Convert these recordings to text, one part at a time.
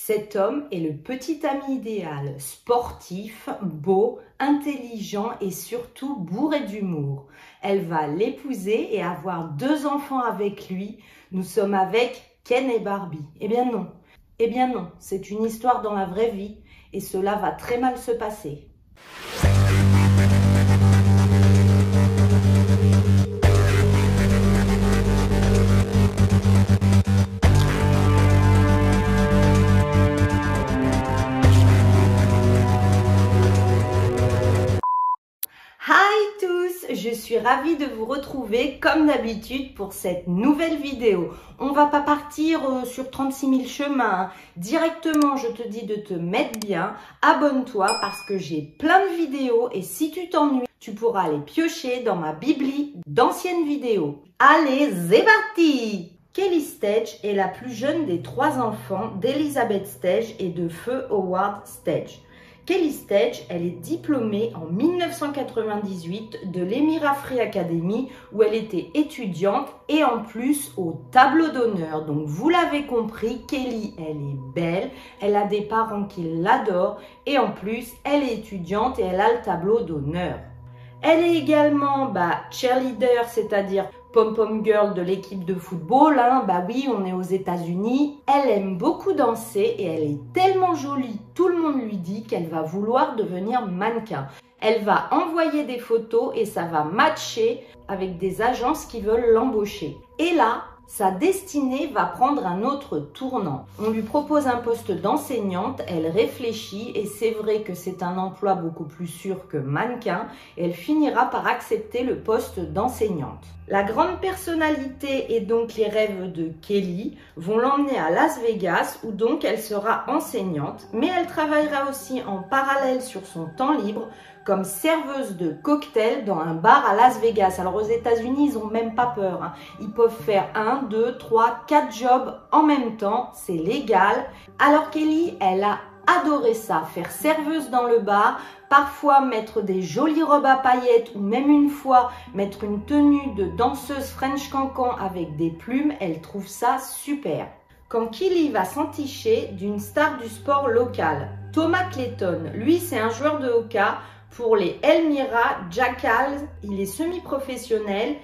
Cet homme est le petit ami idéal, sportif, beau, intelligent et surtout bourré d'humour. Elle va l'épouser et avoir deux enfants avec lui. Nous sommes avec Ken et Barbie. Eh bien non. Eh bien non, c'est une histoire dans la vraie vie et cela va très mal se passer. Suis ravie de vous retrouver comme d'habitude pour cette nouvelle vidéo. On va pas partir euh, sur 36 000 chemins. Directement, je te dis de te mettre bien. Abonne-toi parce que j'ai plein de vidéos et si tu t'ennuies, tu pourras les piocher dans ma bibli d'anciennes vidéos. Allez, c'est parti Kelly Stage est la plus jeune des trois enfants d'Elizabeth Stage et de Feu Howard Stage. Kelly Stage, elle est diplômée en 1998 de l'Emira Free Academy où elle était étudiante et en plus au tableau d'honneur. Donc vous l'avez compris, Kelly, elle est belle, elle a des parents qui l'adorent et en plus elle est étudiante et elle a le tableau d'honneur. Elle est également bah, cheerleader, c'est-à-dire pom-pom girl de l'équipe de football. Hein. Bah oui, on est aux États-Unis. Elle aime beaucoup danser et elle est tellement jolie, tout le monde lui dit qu'elle va vouloir devenir mannequin. Elle va envoyer des photos et ça va matcher avec des agences qui veulent l'embaucher. Et là, sa destinée va prendre un autre tournant. On lui propose un poste d'enseignante, elle réfléchit et c'est vrai que c'est un emploi beaucoup plus sûr que mannequin elle finira par accepter le poste d'enseignante. La grande personnalité et donc les rêves de Kelly vont l'emmener à Las Vegas où donc elle sera enseignante mais elle travaillera aussi en parallèle sur son temps libre comme serveuse de cocktail dans un bar à Las Vegas. Alors aux États-Unis, ils n'ont même pas peur. Hein. Ils peuvent faire un, deux, trois, quatre jobs en même temps. C'est légal. Alors Kelly, elle a adoré ça, faire serveuse dans le bar, parfois mettre des jolies robes à paillettes ou même une fois mettre une tenue de danseuse French cancan avec des plumes, elle trouve ça super. Quand Kelly va s'enticher d'une star du sport local, Thomas Clayton, lui c'est un joueur de hockey pour les Elmira Jackals, il est semi-professionnel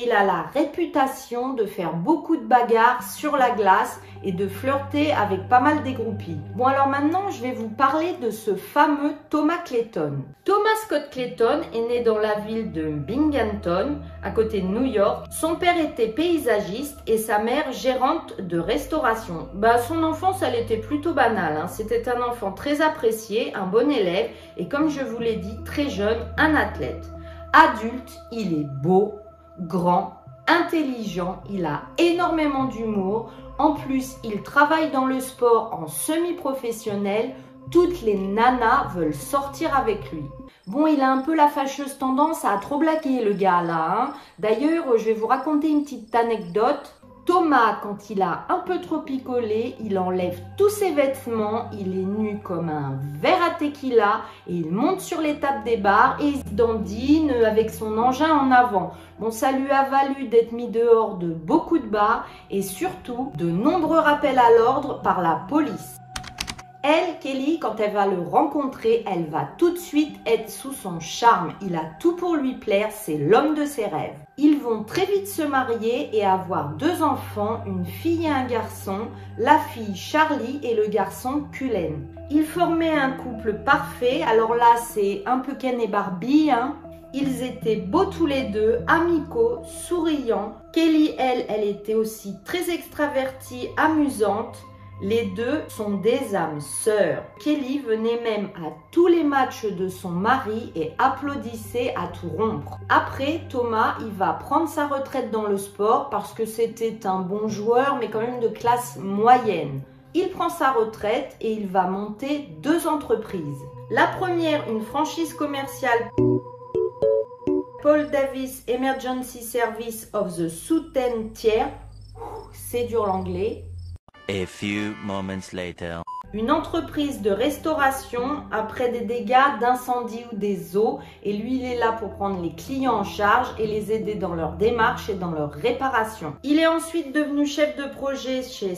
il a la réputation de faire beaucoup de bagarres sur la glace et de flirter avec pas mal des groupies. Bon alors maintenant je vais vous parler de ce fameux Thomas Clayton. Thomas Scott Clayton est né dans la ville de Binghamton à côté de New York. Son père était paysagiste et sa mère gérante de restauration. Bah son enfance elle était plutôt banale. Hein. C'était un enfant très apprécié, un bon élève et comme je vous l'ai dit très jeune, un athlète. Adulte, il est beau, grand, intelligent, il a énormément d'humour. En plus, il travaille dans le sport en semi-professionnel. Toutes les nanas veulent sortir avec lui. Bon, il a un peu la fâcheuse tendance à trop blaguer le gars là. Hein. D'ailleurs, je vais vous raconter une petite anecdote. Thomas, quand il a un peu trop picolé, il enlève tous ses vêtements, il est nu comme un verre à tequila et il monte sur les tables des bars et il dandine avec son engin en avant. Bon, ça lui a valu d'être mis dehors de beaucoup de bars et surtout de nombreux rappels à l'ordre par la police. Elle, Kelly, quand elle va le rencontrer, elle va tout de suite être sous son charme. Il a tout pour lui plaire, c'est l'homme de ses rêves. Ils vont très vite se marier et avoir deux enfants, une fille et un garçon, la fille Charlie et le garçon Cullen. Ils formaient un couple parfait, alors là c'est un peu Ken et Barbie, hein. Ils étaient beaux tous les deux, amicaux, souriants. Kelly, elle, elle était aussi très extravertie, amusante. Les deux sont des âmes sœurs. Kelly venait même à tous les matchs de son mari et applaudissait à tout rompre. Après, Thomas, il va prendre sa retraite dans le sport parce que c'était un bon joueur, mais quand même de classe moyenne. Il prend sa retraite et il va monter deux entreprises. La première, une franchise commerciale Paul Davis Emergency Service of the Southern Tier. C'est dur l'anglais. A few moments later. Une entreprise de restauration après des dégâts d'incendie ou des eaux et lui il est là pour prendre les clients en charge et les aider dans leur démarche et dans leur réparation. Il est ensuite devenu chef de projet chez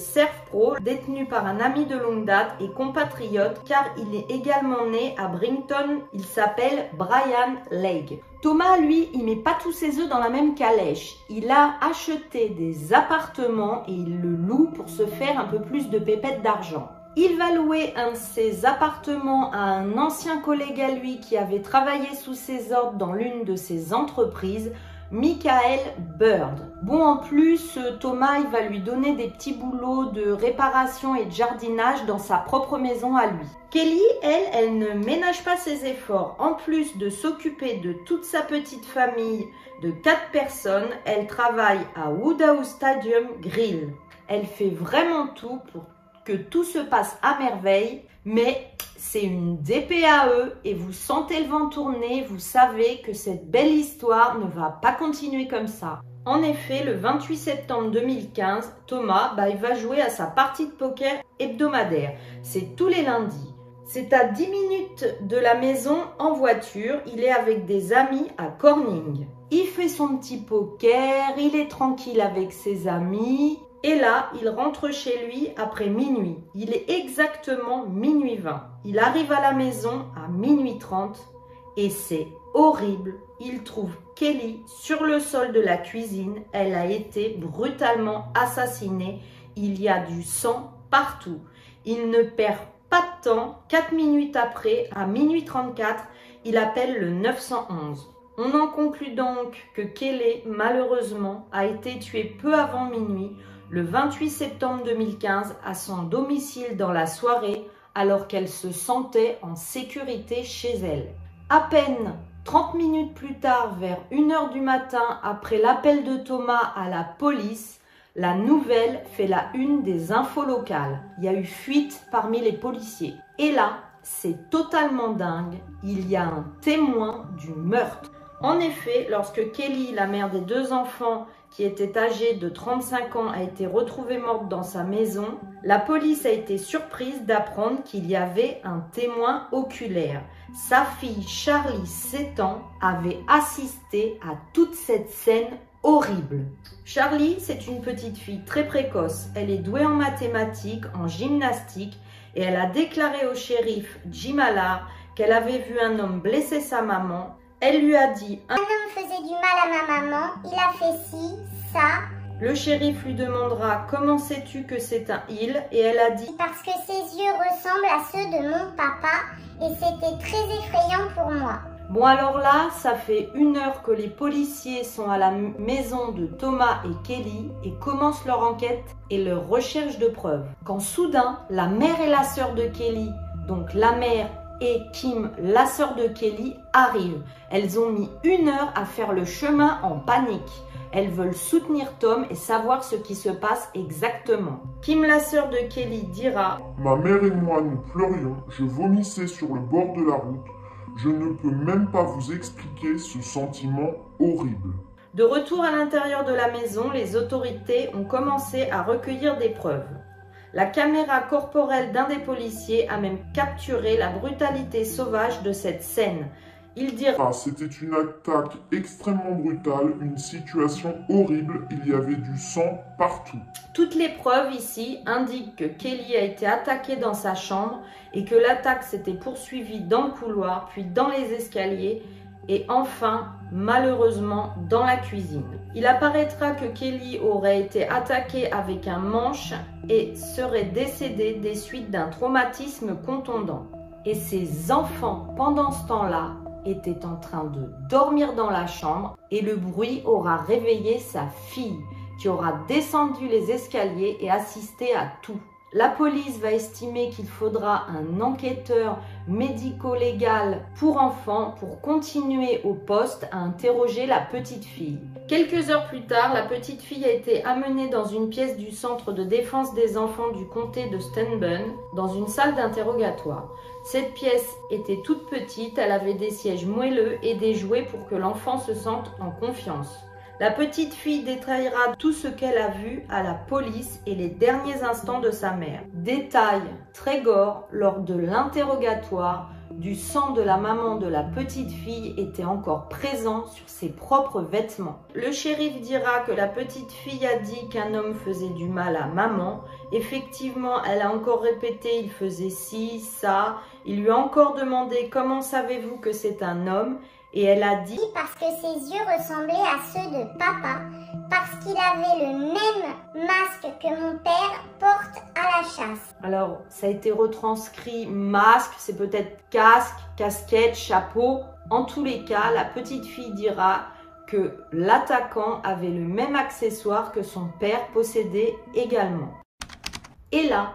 Pro, détenu par un ami de longue date et compatriote car il est également né à Brington, il s'appelle Brian Legge. Thomas, lui, il met pas tous ses œufs dans la même calèche. Il a acheté des appartements et il le loue pour se faire un peu plus de pépettes d'argent. Il va louer un de ses appartements à un ancien collègue à lui qui avait travaillé sous ses ordres dans l'une de ses entreprises, Michael Bird. Bon, en plus, Thomas, il va lui donner des petits boulots de réparation et de jardinage dans sa propre maison à lui. Kelly, elle, elle ne ménage pas ses efforts. En plus de s'occuper de toute sa petite famille de quatre personnes, elle travaille à Woodhouse Stadium Grill. Elle fait vraiment tout pour que tout se passe à merveille, mais c'est une DPAE et vous sentez le vent tourner, vous savez que cette belle histoire ne va pas continuer comme ça. En effet, le 28 septembre 2015, Thomas bah, il va jouer à sa partie de poker hebdomadaire. C'est tous les lundis. C'est à 10 minutes de la maison en voiture. Il est avec des amis à Corning. Il fait son petit poker, il est tranquille avec ses amis. Et là, il rentre chez lui après minuit. Il est exactement minuit 20. Il arrive à la maison à minuit 30 et c'est horrible. Il trouve Kelly sur le sol de la cuisine. Elle a été brutalement assassinée. Il y a du sang partout. Il ne perd pas de temps. 4 minutes après, à minuit 34, il appelle le 911. On en conclut donc que Kelly, malheureusement, a été tuée peu avant minuit le 28 septembre 2015 à son domicile dans la soirée alors qu'elle se sentait en sécurité chez elle. À peine 30 minutes plus tard, vers 1h du matin, après l'appel de Thomas à la police, la nouvelle fait la une des infos locales. Il y a eu fuite parmi les policiers. Et là, c'est totalement dingue, il y a un témoin du meurtre. En effet, lorsque Kelly, la mère des deux enfants, qui était âgée de 35 ans, a été retrouvée morte dans sa maison, la police a été surprise d'apprendre qu'il y avait un témoin oculaire. Sa fille Charlie, 7 ans, avait assisté à toute cette scène horrible. Charlie, c'est une petite fille très précoce. Elle est douée en mathématiques, en gymnastique et elle a déclaré au shérif Jim Allard qu'elle avait vu un homme blesser sa maman elle lui a dit Un homme faisait du mal à ma maman, il a fait ci, ça. Le shérif lui demandera Comment sais-tu que c'est un il? Et elle a dit Parce que ses yeux ressemblent à ceux de mon papa et c'était très effrayant pour moi. Bon alors là, ça fait une heure que les policiers sont à la maison de Thomas et Kelly et commencent leur enquête et leur recherche de preuves. Quand soudain, la mère et la sœur de Kelly, donc la mère et Kim, la sœur de Kelly, arrivent. Elles ont mis une heure à faire le chemin en panique. Elles veulent soutenir Tom et savoir ce qui se passe exactement. Kim, la sœur de Kelly, dira Ma mère et moi, nous pleurions. Je vomissais sur le bord de la route. Je ne peux même pas vous expliquer ce sentiment horrible. De retour à l'intérieur de la maison, les autorités ont commencé à recueillir des preuves. La caméra corporelle d'un des policiers a même capturé la brutalité sauvage de cette scène. Il dira ah, C'était une attaque extrêmement brutale, une situation horrible, il y avait du sang partout. Toutes les preuves ici indiquent que Kelly a été attaqué dans sa chambre et que l'attaque s'était poursuivie dans le couloir, puis dans les escaliers et enfin, malheureusement, dans la cuisine. Il apparaîtra que Kelly aurait été attaquée avec un manche et serait décédée des suites d'un traumatisme contondant. Et ses enfants, pendant ce temps-là, étaient en train de dormir dans la chambre et le bruit aura réveillé sa fille qui aura descendu les escaliers et assisté à tout. La police va estimer qu'il faudra un enquêteur médico-légal pour enfants pour continuer au poste à interroger la petite fille. Quelques heures plus tard, la petite fille a été amenée dans une pièce du centre de défense des enfants du comté de Stanburn, dans une salle d'interrogatoire. Cette pièce était toute petite, elle avait des sièges moelleux et des jouets pour que l'enfant se sente en confiance. La petite fille détaillera tout ce qu'elle a vu à la police et les derniers instants de sa mère. Détail très gore lors de l'interrogatoire du sang de la maman de la petite fille était encore présent sur ses propres vêtements. Le shérif dira que la petite fille a dit qu'un homme faisait du mal à maman. Effectivement, elle a encore répété il faisait ci, ça. Il lui a encore demandé comment savez-vous que c'est un homme? Et elle a dit parce que ses yeux ressemblaient à ceux de papa, parce qu'il avait le même masque que mon père porte à la chasse. Alors, ça a été retranscrit masque, c'est peut-être casque, casquette, chapeau. En tous les cas, la petite fille dira que l'attaquant avait le même accessoire que son père possédait également. Et là,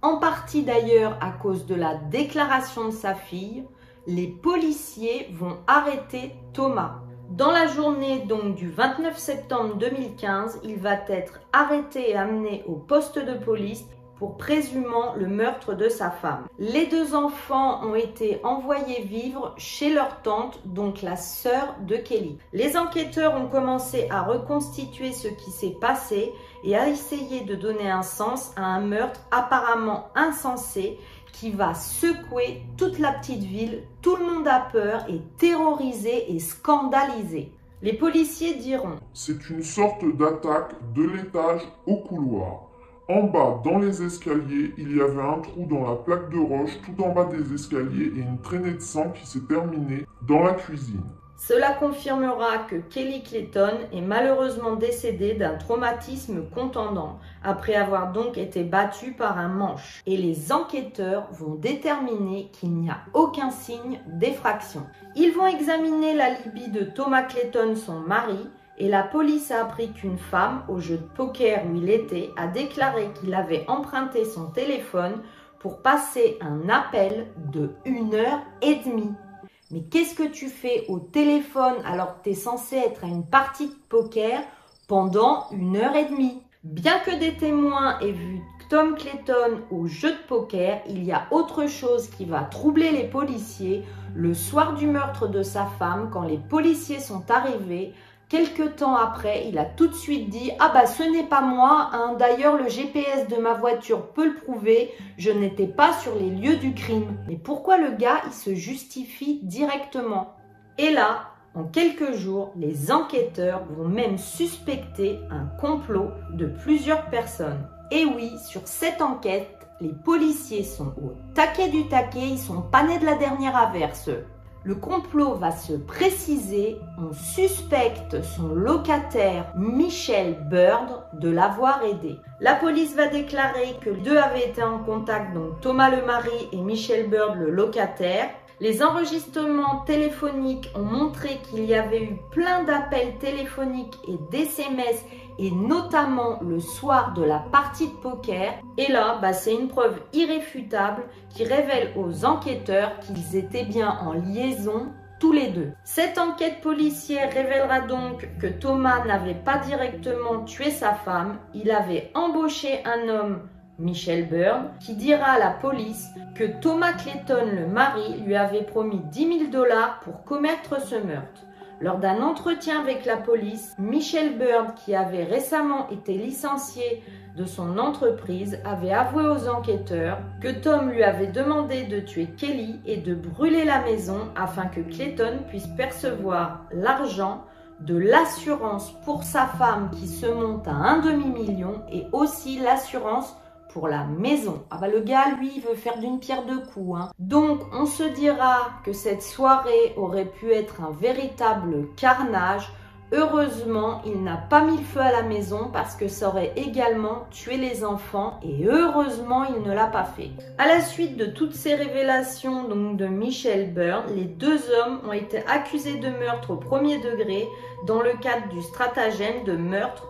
en partie d'ailleurs à cause de la déclaration de sa fille, les policiers vont arrêter Thomas. Dans la journée donc du 29 septembre 2015, il va être arrêté et amené au poste de police pour présumant le meurtre de sa femme. Les deux enfants ont été envoyés vivre chez leur tante, donc la sœur de Kelly. Les enquêteurs ont commencé à reconstituer ce qui s'est passé et à essayer de donner un sens à un meurtre apparemment insensé qui va secouer toute la petite ville. Tout le monde a peur, est terrorisé et scandalisé. Les policiers diront C'est une sorte d'attaque de l'étage au couloir. En bas, dans les escaliers, il y avait un trou dans la plaque de roche tout en bas des escaliers et une traînée de sang qui s'est terminée dans la cuisine. Cela confirmera que Kelly Clayton est malheureusement décédée d'un traumatisme contendant, après avoir donc été battue par un manche. Et les enquêteurs vont déterminer qu'il n'y a aucun signe d'effraction. Ils vont examiner la libye de Thomas Clayton, son mari, et la police a appris qu'une femme, au jeu de poker où il était, a déclaré qu'il avait emprunté son téléphone pour passer un appel de une heure et demie. Mais qu'est-ce que tu fais au téléphone alors que tu es censé être à une partie de poker pendant une heure et demie? Bien que des témoins aient vu Tom Clayton au jeu de poker, il y a autre chose qui va troubler les policiers. Le soir du meurtre de sa femme, quand les policiers sont arrivés, Quelque temps après, il a tout de suite dit Ah bah ce n'est pas moi, hein. d'ailleurs le GPS de ma voiture peut le prouver, je n'étais pas sur les lieux du crime. Mais pourquoi le gars il se justifie directement? Et là, en quelques jours, les enquêteurs vont même suspecter un complot de plusieurs personnes. Et oui, sur cette enquête, les policiers sont au taquet du taquet, ils sont pas nés de la dernière averse. Le complot va se préciser. On suspecte son locataire Michel Bird de l'avoir aidé. La police va déclarer que les deux avaient été en contact, donc Thomas le mari et Michel Bird le locataire. Les enregistrements téléphoniques ont montré qu'il y avait eu plein d'appels téléphoniques et d'SMS et notamment le soir de la partie de poker. Et là, bah, c'est une preuve irréfutable qui révèle aux enquêteurs qu'ils étaient bien en liaison tous les deux. Cette enquête policière révélera donc que Thomas n'avait pas directement tué sa femme, il avait embauché un homme Michel Byrne, qui dira à la police que Thomas Clayton, le mari, lui avait promis 10 000 dollars pour commettre ce meurtre. Lors d'un entretien avec la police, Michel Byrne, qui avait récemment été licencié de son entreprise, avait avoué aux enquêteurs que Tom lui avait demandé de tuer Kelly et de brûler la maison afin que Clayton puisse percevoir l'argent de l'assurance pour sa femme qui se monte à un demi-million et aussi l'assurance pour la maison. Ah bah le gars, lui, il veut faire d'une pierre deux coups. Hein. Donc, on se dira que cette soirée aurait pu être un véritable carnage. Heureusement, il n'a pas mis le feu à la maison parce que ça aurait également tué les enfants et heureusement, il ne l'a pas fait. À la suite de toutes ces révélations donc de Michel Byrne, les deux hommes ont été accusés de meurtre au premier degré dans le cadre du stratagème de meurtre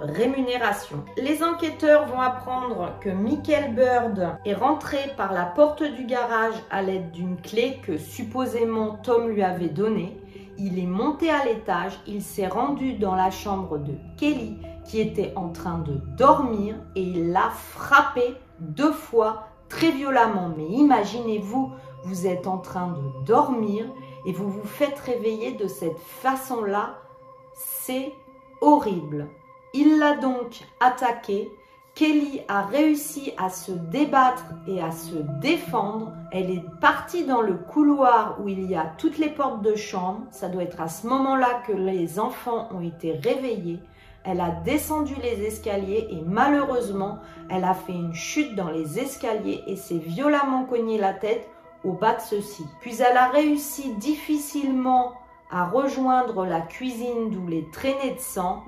rémunération. Les enquêteurs vont apprendre que Michael Bird est rentré par la porte du garage à l'aide d'une clé que supposément Tom lui avait donnée. Il est monté à l'étage, il s'est rendu dans la chambre de Kelly qui était en train de dormir et il l'a frappé deux fois très violemment. Mais imaginez-vous, vous êtes en train de dormir et vous vous faites réveiller de cette façon-là C'est horrible. Il l'a donc attaquée. Kelly a réussi à se débattre et à se défendre. Elle est partie dans le couloir où il y a toutes les portes de chambre. Ça doit être à ce moment-là que les enfants ont été réveillés. Elle a descendu les escaliers et malheureusement, elle a fait une chute dans les escaliers et s'est violemment cogné la tête au bas de ceux-ci. Puis elle a réussi difficilement à rejoindre la cuisine d'où les traînées de sang.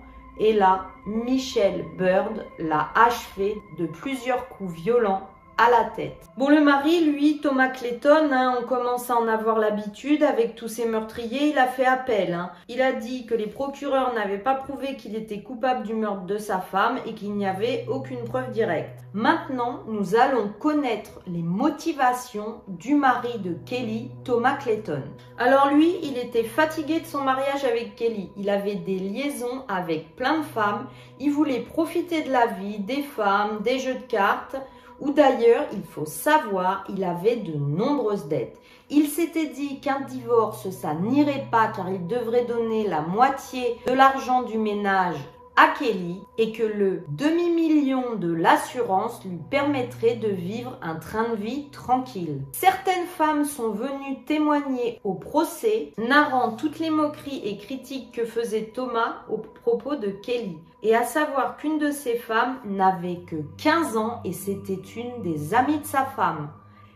Et là, Michel Bird l'a achevé de plusieurs coups violents à la tête. Bon, le mari, lui, Thomas Clayton, hein, on commence à en avoir l'habitude avec tous ces meurtriers, il a fait appel. Hein. Il a dit que les procureurs n'avaient pas prouvé qu'il était coupable du meurtre de sa femme et qu'il n'y avait aucune preuve directe. Maintenant, nous allons connaître les motivations du mari de Kelly, Thomas Clayton. Alors lui, il était fatigué de son mariage avec Kelly. Il avait des liaisons avec plein de femmes. Il voulait profiter de la vie, des femmes, des jeux de cartes ou d'ailleurs, il faut savoir, il avait de nombreuses dettes. Il s'était dit qu'un divorce, ça n'irait pas car il devrait donner la moitié de l'argent du ménage à Kelly et que le demi-million de l'assurance lui permettrait de vivre un train de vie tranquille. Certaines femmes sont venues témoigner au procès, narrant toutes les moqueries et critiques que faisait Thomas au propos de Kelly. Et à savoir qu'une de ces femmes n'avait que 15 ans et c'était une des amies de sa femme.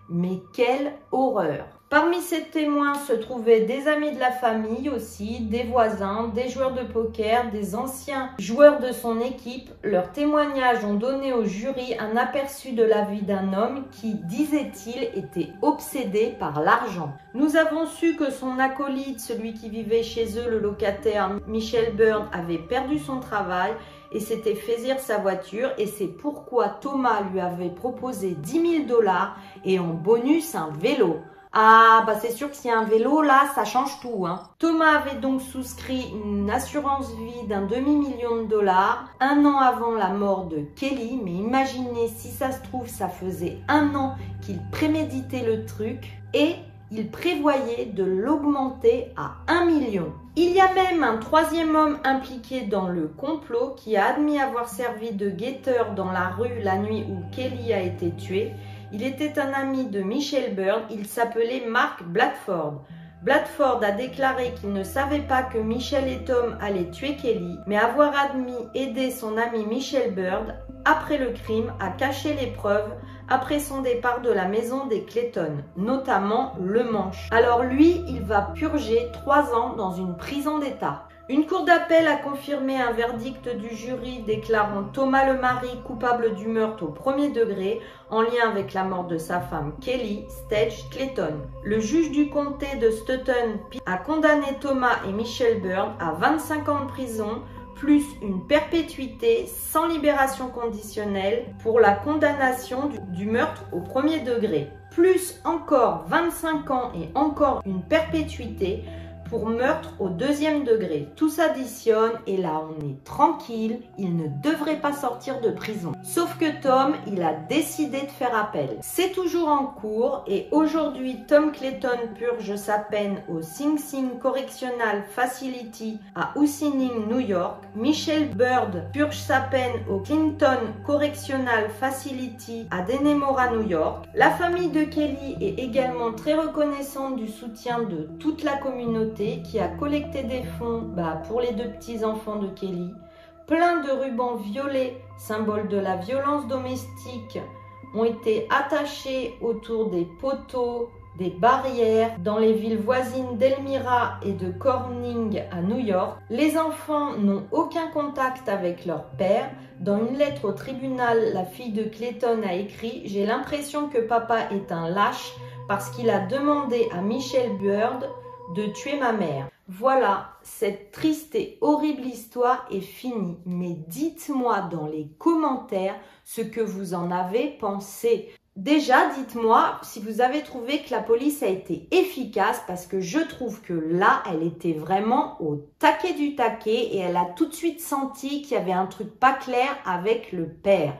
Mais quelle horreur Parmi ces témoins se trouvaient des amis de la famille aussi, des voisins, des joueurs de poker, des anciens joueurs de son équipe. Leurs témoignages ont donné au jury un aperçu de la vie d'un homme qui, disait-il, était obsédé par l'argent. Nous avons su que son acolyte, celui qui vivait chez eux, le locataire Michel Byrne, avait perdu son travail et s'était fait sa voiture et c'est pourquoi Thomas lui avait proposé 10 000 dollars et en bonus un vélo. Ah, bah c'est sûr que s'il y a un vélo, là, ça change tout. Hein. Thomas avait donc souscrit une assurance vie d'un demi-million de dollars un an avant la mort de Kelly. Mais imaginez si ça se trouve, ça faisait un an qu'il préméditait le truc et il prévoyait de l'augmenter à un million. Il y a même un troisième homme impliqué dans le complot qui a admis avoir servi de guetteur dans la rue la nuit où Kelly a été tuée il était un ami de Michel Byrne, il s'appelait Mark Blatford. Blatford a déclaré qu'il ne savait pas que Michel et Tom allaient tuer Kelly, mais avoir admis aider son ami Michel Bird après le crime à cacher les preuves après son départ de la maison des Clayton, notamment le manche. Alors lui, il va purger trois ans dans une prison d'État. Une cour d'appel a confirmé un verdict du jury déclarant Thomas le mari coupable du meurtre au premier degré en lien avec la mort de sa femme Kelly Stage Clayton. Le juge du comté de Stoughton a condamné Thomas et Michelle Byrne à 25 ans de prison plus une perpétuité sans libération conditionnelle pour la condamnation du, du meurtre au premier degré, plus encore 25 ans et encore une perpétuité pour meurtre au deuxième degré. Tout s'additionne et là on est tranquille, il ne devrait pas sortir de prison. Sauf que Tom, il a décidé de faire appel. C'est toujours en cours et aujourd'hui Tom Clayton purge sa peine au Sing Sing Correctional Facility à Ossining, New York. Michelle Bird purge sa peine au Clinton Correctional Facility à Denemora, New York. La famille de Kelly est également très reconnaissante du soutien de toute la communauté qui a collecté des fonds bah, pour les deux petits-enfants de Kelly. Plein de rubans violets, symbole de la violence domestique, ont été attachés autour des poteaux, des barrières dans les villes voisines d'Elmira et de Corning à New York. Les enfants n'ont aucun contact avec leur père. Dans une lettre au tribunal, la fille de Clayton a écrit J'ai l'impression que papa est un lâche parce qu'il a demandé à Michelle Bird de tuer ma mère. Voilà, cette triste et horrible histoire est finie. Mais dites-moi dans les commentaires ce que vous en avez pensé. Déjà, dites-moi si vous avez trouvé que la police a été efficace parce que je trouve que là, elle était vraiment au taquet du taquet et elle a tout de suite senti qu'il y avait un truc pas clair avec le père.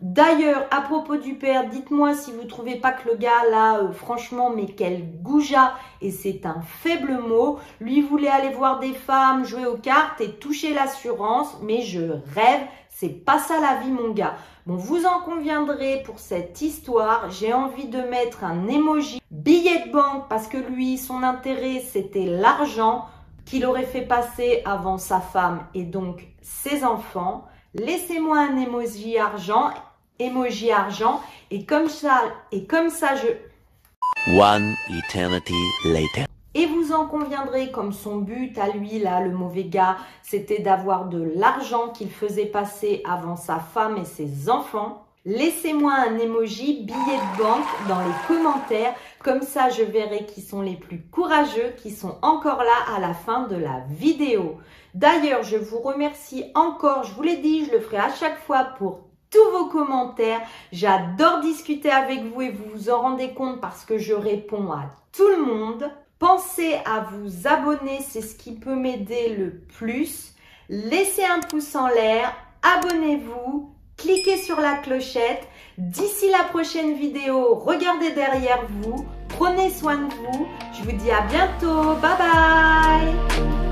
D'ailleurs, à propos du père, dites-moi si vous trouvez pas que le gars là, euh, franchement, mais quel goujat, et c'est un faible mot. Lui voulait aller voir des femmes, jouer aux cartes et toucher l'assurance, mais je rêve, c'est pas ça la vie mon gars. Bon, vous en conviendrez pour cette histoire, j'ai envie de mettre un emoji billet de banque parce que lui, son intérêt, c'était l'argent qu'il aurait fait passer avant sa femme et donc ses enfants. Laissez-moi un emoji argent, emoji argent et comme ça, et comme ça je... One eternity later. Et vous en conviendrez, comme son but à lui, là, le mauvais gars, c'était d'avoir de l'argent qu'il faisait passer avant sa femme et ses enfants. Laissez-moi un emoji billet de banque dans les commentaires, comme ça je verrai qui sont les plus courageux, qui sont encore là à la fin de la vidéo. D'ailleurs, je vous remercie encore, je vous l'ai dit, je le ferai à chaque fois pour tous vos commentaires. J'adore discuter avec vous et vous vous en rendez compte parce que je réponds à tout le monde. Pensez à vous abonner, c'est ce qui peut m'aider le plus. Laissez un pouce en l'air, abonnez-vous, sur la clochette. D'ici la prochaine vidéo, regardez derrière vous, prenez soin de vous. Je vous dis à bientôt, bye bye